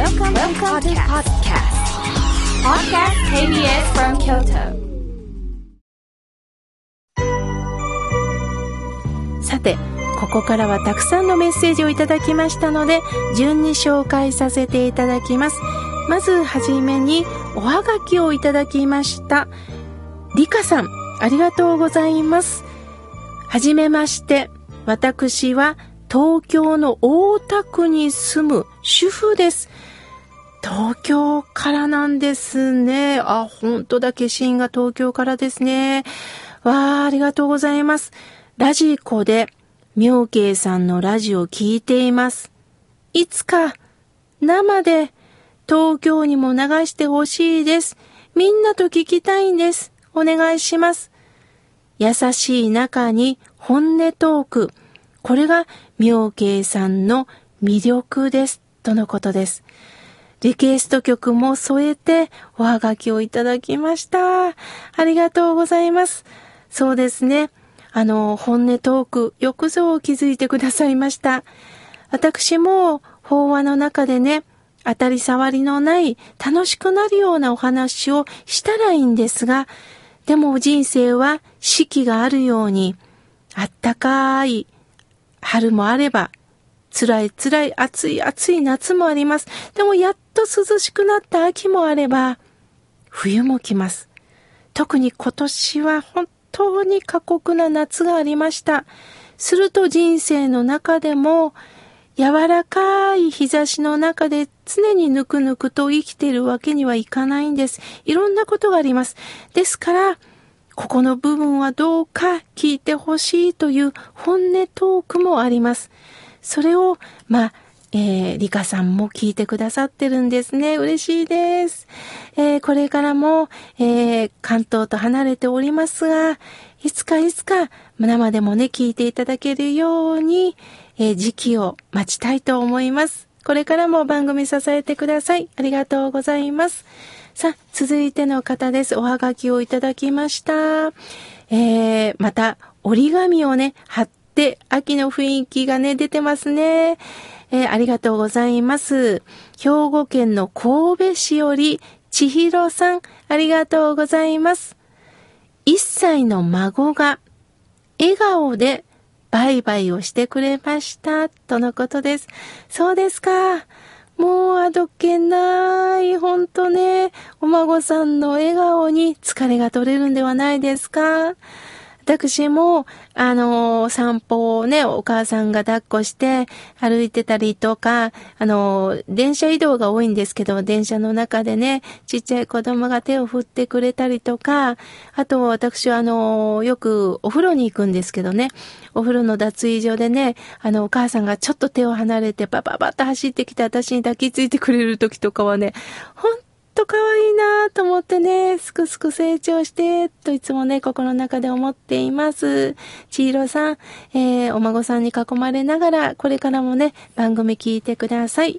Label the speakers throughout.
Speaker 1: Welcome, Welcome podcast. Podcast KBS from Kyoto.
Speaker 2: さて、ここからはたくさんのメッセージをいただきましたので、順に紹介させていただきます。まずはじめに、おはがきをいただきました。りかさん、ありがとうございます。はじめまして、私は東京の大田区に住む主婦です。東京からなんですね。あ、本当だ、消印が東京からですね。わあ、ありがとうございます。ラジコで、妙慶さんのラジオ聞いています。いつか、生で、東京にも流してほしいです。みんなと聞きたいんです。お願いします。優しい中に本音トーク。これが妙慶さんの魅力です。とのことです。リクエスト曲も添えておはがきをいただきました。ありがとうございます。そうですね。あの、本音トーク、よくぞ気づいてくださいました。私も法話の中でね、当たり障りのない楽しくなるようなお話をしたらいいんですが、でも人生は四季があるように、あったかい春もあれば、辛い辛い暑い暑い夏もあります。でもやっと涼しくなった秋もあれば、冬も来ます。特に今年は本当に過酷な夏がありました。すると人生の中でも、柔らかい日差しの中で常にぬくぬくと生きているわけにはいかないんです。いろんなことがあります。ですから、ここの部分はどうか聞いてほしいという本音トークもあります。それを、まあ、えー、リカさんも聞いてくださってるんですね。嬉しいです。えー、これからも、えー、関東と離れておりますが、いつかいつか生でもね、聞いていただけるように、えー、時期を待ちたいと思います。これからも番組支えてください。ありがとうございます。さあ、続いての方です。おはがきをいただきました。えー、また、折り紙をね、貼って、秋の雰囲気がね、出てますね。えー、ありがとうございます。兵庫県の神戸市より、千尋さん、ありがとうございます。一歳の孫が、笑顔でバイバイをしてくれました、とのことです。そうですか。もうあどけない。ほんとね、お孫さんの笑顔に疲れが取れるんではないですか。私も、あの、散歩をね、お母さんが抱っこして歩いてたりとか、あの、電車移動が多いんですけど、電車の中でね、ちっちゃい子供が手を振ってくれたりとか、あと私はあの、よくお風呂に行くんですけどね、お風呂の脱衣所でね、あの、お母さんがちょっと手を離れて、バババッと走ってきて私に抱きついてくれる時とかはね、本可愛いなと思ってね、すくすく成長して、といつもね、心の中で思っています。ちいろさん、えー、お孫さんに囲まれながら、これからもね、番組聞いてください。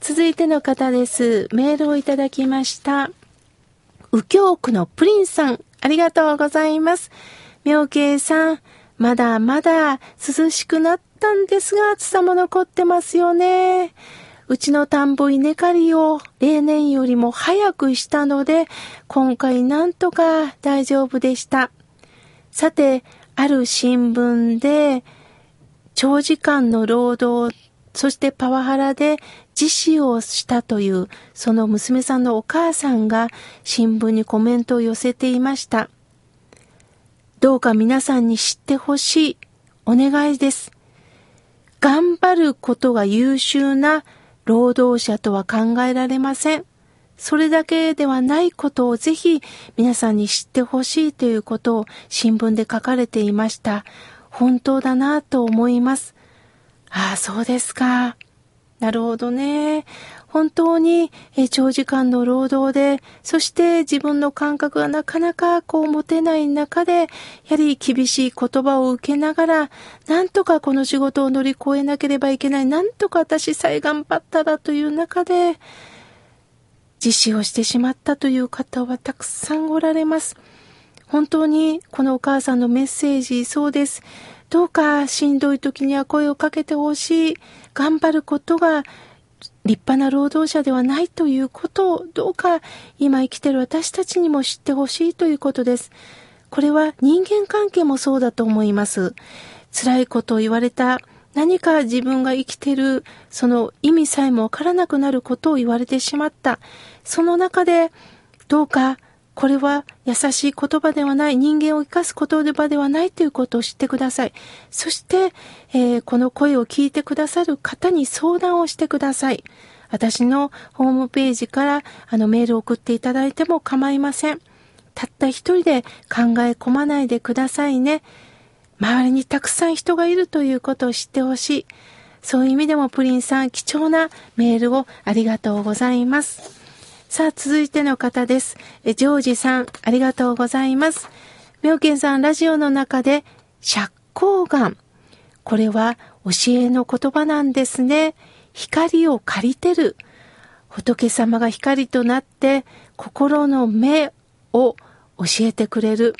Speaker 2: 続いての方です。メールをいただきました。右京区のプリンさん、ありがとうございます。妙慶さん、まだまだ涼しくなったんですが、暑さも残ってますよね。うちの田んぼ稲刈りを例年よりも早くしたので、今回なんとか大丈夫でした。さて、ある新聞で、長時間の労働、そしてパワハラで自死をしたという、その娘さんのお母さんが新聞にコメントを寄せていました。どうか皆さんに知ってほしい。お願いです。頑張ることが優秀な労働者とは考えられません。それだけではないことをぜひ皆さんに知ってほしいということを新聞で書かれていました。本当だなと思います。ああ、そうですか。なるほどね。本当に長時間の労働で、そして自分の感覚がなかなかこう持てない中で、やはり厳しい言葉を受けながら、なんとかこの仕事を乗り越えなければいけない、なんとか私さえ頑張ったらという中で、自死をしてしまったという方はたくさんおられます。本当にこのお母さんのメッセージ、そうです。どうかしんどい時には声をかけてほしい。頑張ることが立派な労働者ではないということをどうか今生きてる私たちにも知ってほしいということです。これは人間関係もそうだと思います。辛いことを言われた何か自分が生きてるその意味さえもわからなくなることを言われてしまった。その中でどうかこれは優しい言葉ではない、人間を生かす言葉ではないということを知ってください。そして、えー、この声を聞いてくださる方に相談をしてください。私のホームページからあのメールを送っていただいても構いません。たった一人で考え込まないでくださいね。周りにたくさん人がいるということを知ってほしい。そういう意味でもプリンさん貴重なメールをありがとうございます。さあ、続いての方です。え、ジョージさん、ありがとうございます。妙見さん、ラジオの中で、釈光眼。これは教えの言葉なんですね。光を借りてる。仏様が光となって、心の目を教えてくれる。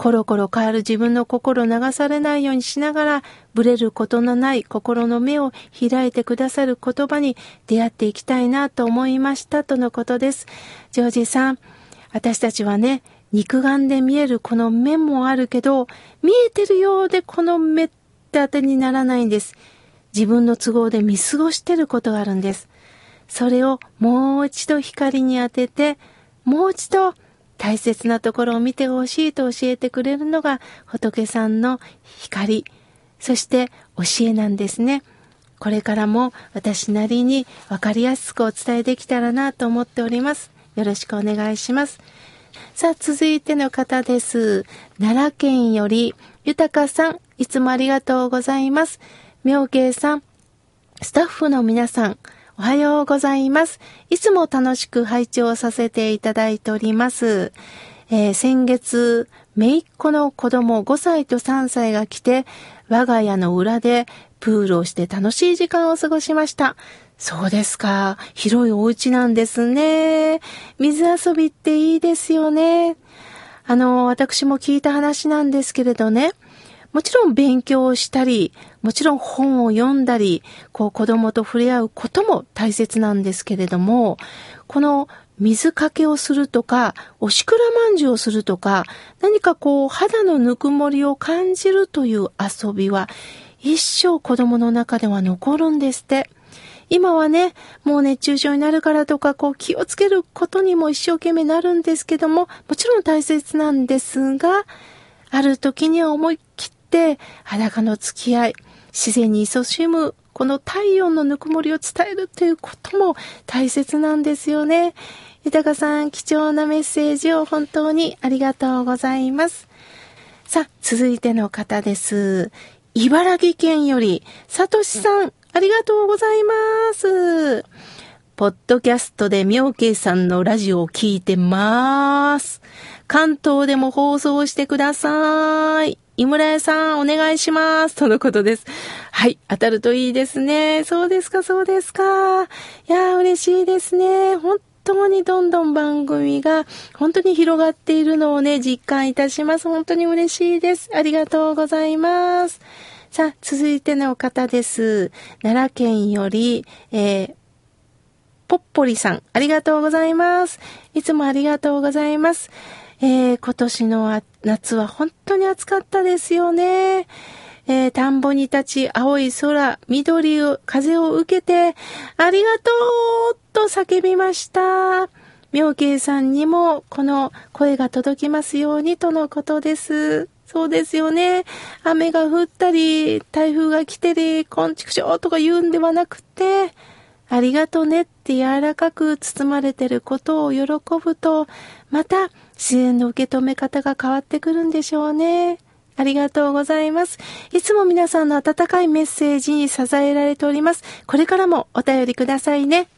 Speaker 2: コロコロ変わる自分の心を流されないようにしながら、ブレることのない心の目を開いてくださる言葉に出会っていきたいなと思いましたとのことです。ジョージさん、私たちはね、肉眼で見えるこの目もあるけど、見えてるようでこの目って当てにならないんです。自分の都合で見過ごしてることがあるんです。それをもう一度光に当てて、もう一度大切なところを見てほしいと教えてくれるのが仏さんの光、そして教えなんですね。これからも私なりに分かりやすくお伝えできたらなと思っております。よろしくお願いします。さあ、続いての方です。奈良県より、豊さん、いつもありがとうございます。妙慶さん、スタッフの皆さん、おはようございます。いつも楽しく拝聴させていただいております。えー、先月、めいっ子の子供5歳と3歳が来て、我が家の裏でプールをして楽しい時間を過ごしました。そうですか。広いお家なんですね。水遊びっていいですよね。あの、私も聞いた話なんですけれどね。もちろん勉強をしたり、もちろん本を読んだり、こう子供と触れ合うことも大切なんですけれども、この水かけをするとか、おしくらまんじゅうをするとか、何かこう肌のぬくもりを感じるという遊びは、一生子供の中では残るんですって。今はね、もう熱中症になるからとか、こう気をつけることにも一生懸命なるんですけども、もちろん大切なんですが、ある時には思い切って、裸の付き合い、自然に勤しむ、この体温のぬくもりを伝えるということも大切なんですよね。豊さん、貴重なメッセージを本当にありがとうございます。さあ、続いての方です。茨城県より、さとしさん、ありがとうございます。ポッドキャストで妙慶さんのラジオを聞いてます。関東でも放送してください。井村屋さん、お願いします。とのことです。はい。当たるといいですね。そうですか、そうですか。いやー、嬉しいですね。本当にどんどん番組が本当に広がっているのをね、実感いたします。本当に嬉しいです。ありがとうございます。さあ、続いての方です。奈良県より、えー、ぽっぽりさん、ありがとうございます。いつもありがとうございます。えー、今年の夏は本当に暑かったですよね。えー、田んぼに立ち、青い空、緑を、風を受けて、ありがとうと叫びました。妙慶さんにもこの声が届きますようにとのことです。そうですよね。雨が降ったり、台風が来てり、こんちくしょうとか言うんではなくて、ありがとねって柔らかく包まれてることを喜ぶと、また自然の受け止め方が変わってくるんでしょうね。ありがとうございます。いつも皆さんの温かいメッセージに支えられております。これからもお便りくださいね。